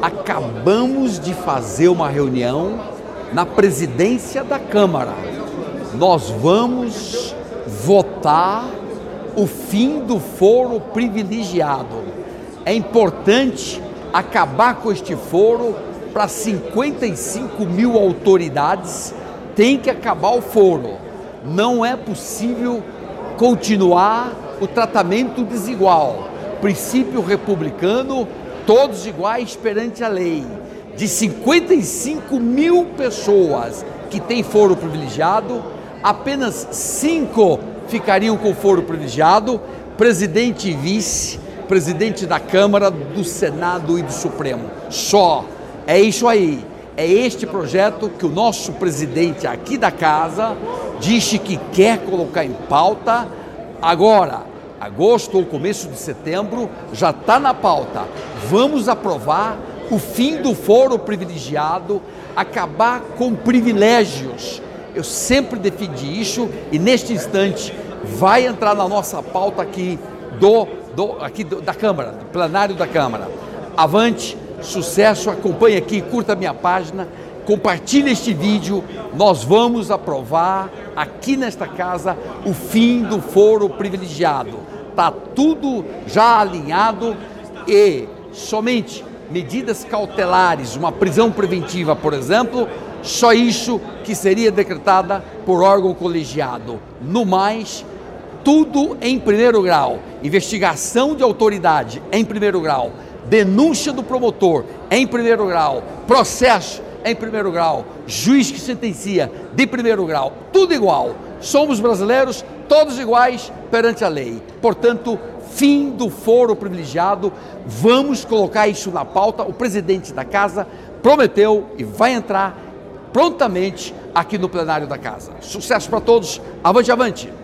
acabamos de fazer uma reunião na presidência da Câmara. Nós vamos votar o fim do foro privilegiado. É importante acabar com este foro para 55 mil autoridades. Tem que acabar o foro. Não é possível continuar o tratamento desigual. Princípio republicano, todos iguais perante a lei. De 55 mil pessoas que têm foro privilegiado, apenas cinco ficariam com foro privilegiado, presidente e vice, presidente da Câmara, do Senado e do Supremo. Só. É isso aí. É este projeto que o nosso presidente aqui da casa disse que quer colocar em pauta agora. Agosto ou começo de setembro já está na pauta. Vamos aprovar o fim do foro privilegiado, acabar com privilégios eu sempre defendi isso e neste instante vai entrar na nossa pauta aqui do, do aqui do, da Câmara, do plenário da Câmara. Avante, sucesso, acompanhe aqui, curta minha página, compartilhe este vídeo. Nós vamos aprovar aqui nesta casa o fim do foro privilegiado. Está tudo já alinhado e somente medidas cautelares, uma prisão preventiva, por exemplo, só isso que seria decretada por órgão colegiado. No mais, tudo em primeiro grau. Investigação de autoridade em primeiro grau. Denúncia do promotor em primeiro grau. Processo em primeiro grau. Juiz que sentencia de primeiro grau. Tudo igual. Somos brasileiros, todos iguais perante a lei. Portanto, fim do foro privilegiado. Vamos colocar isso na pauta. O presidente da casa prometeu e vai entrar prontamente aqui no plenário da casa. Sucesso para todos, avante, avante!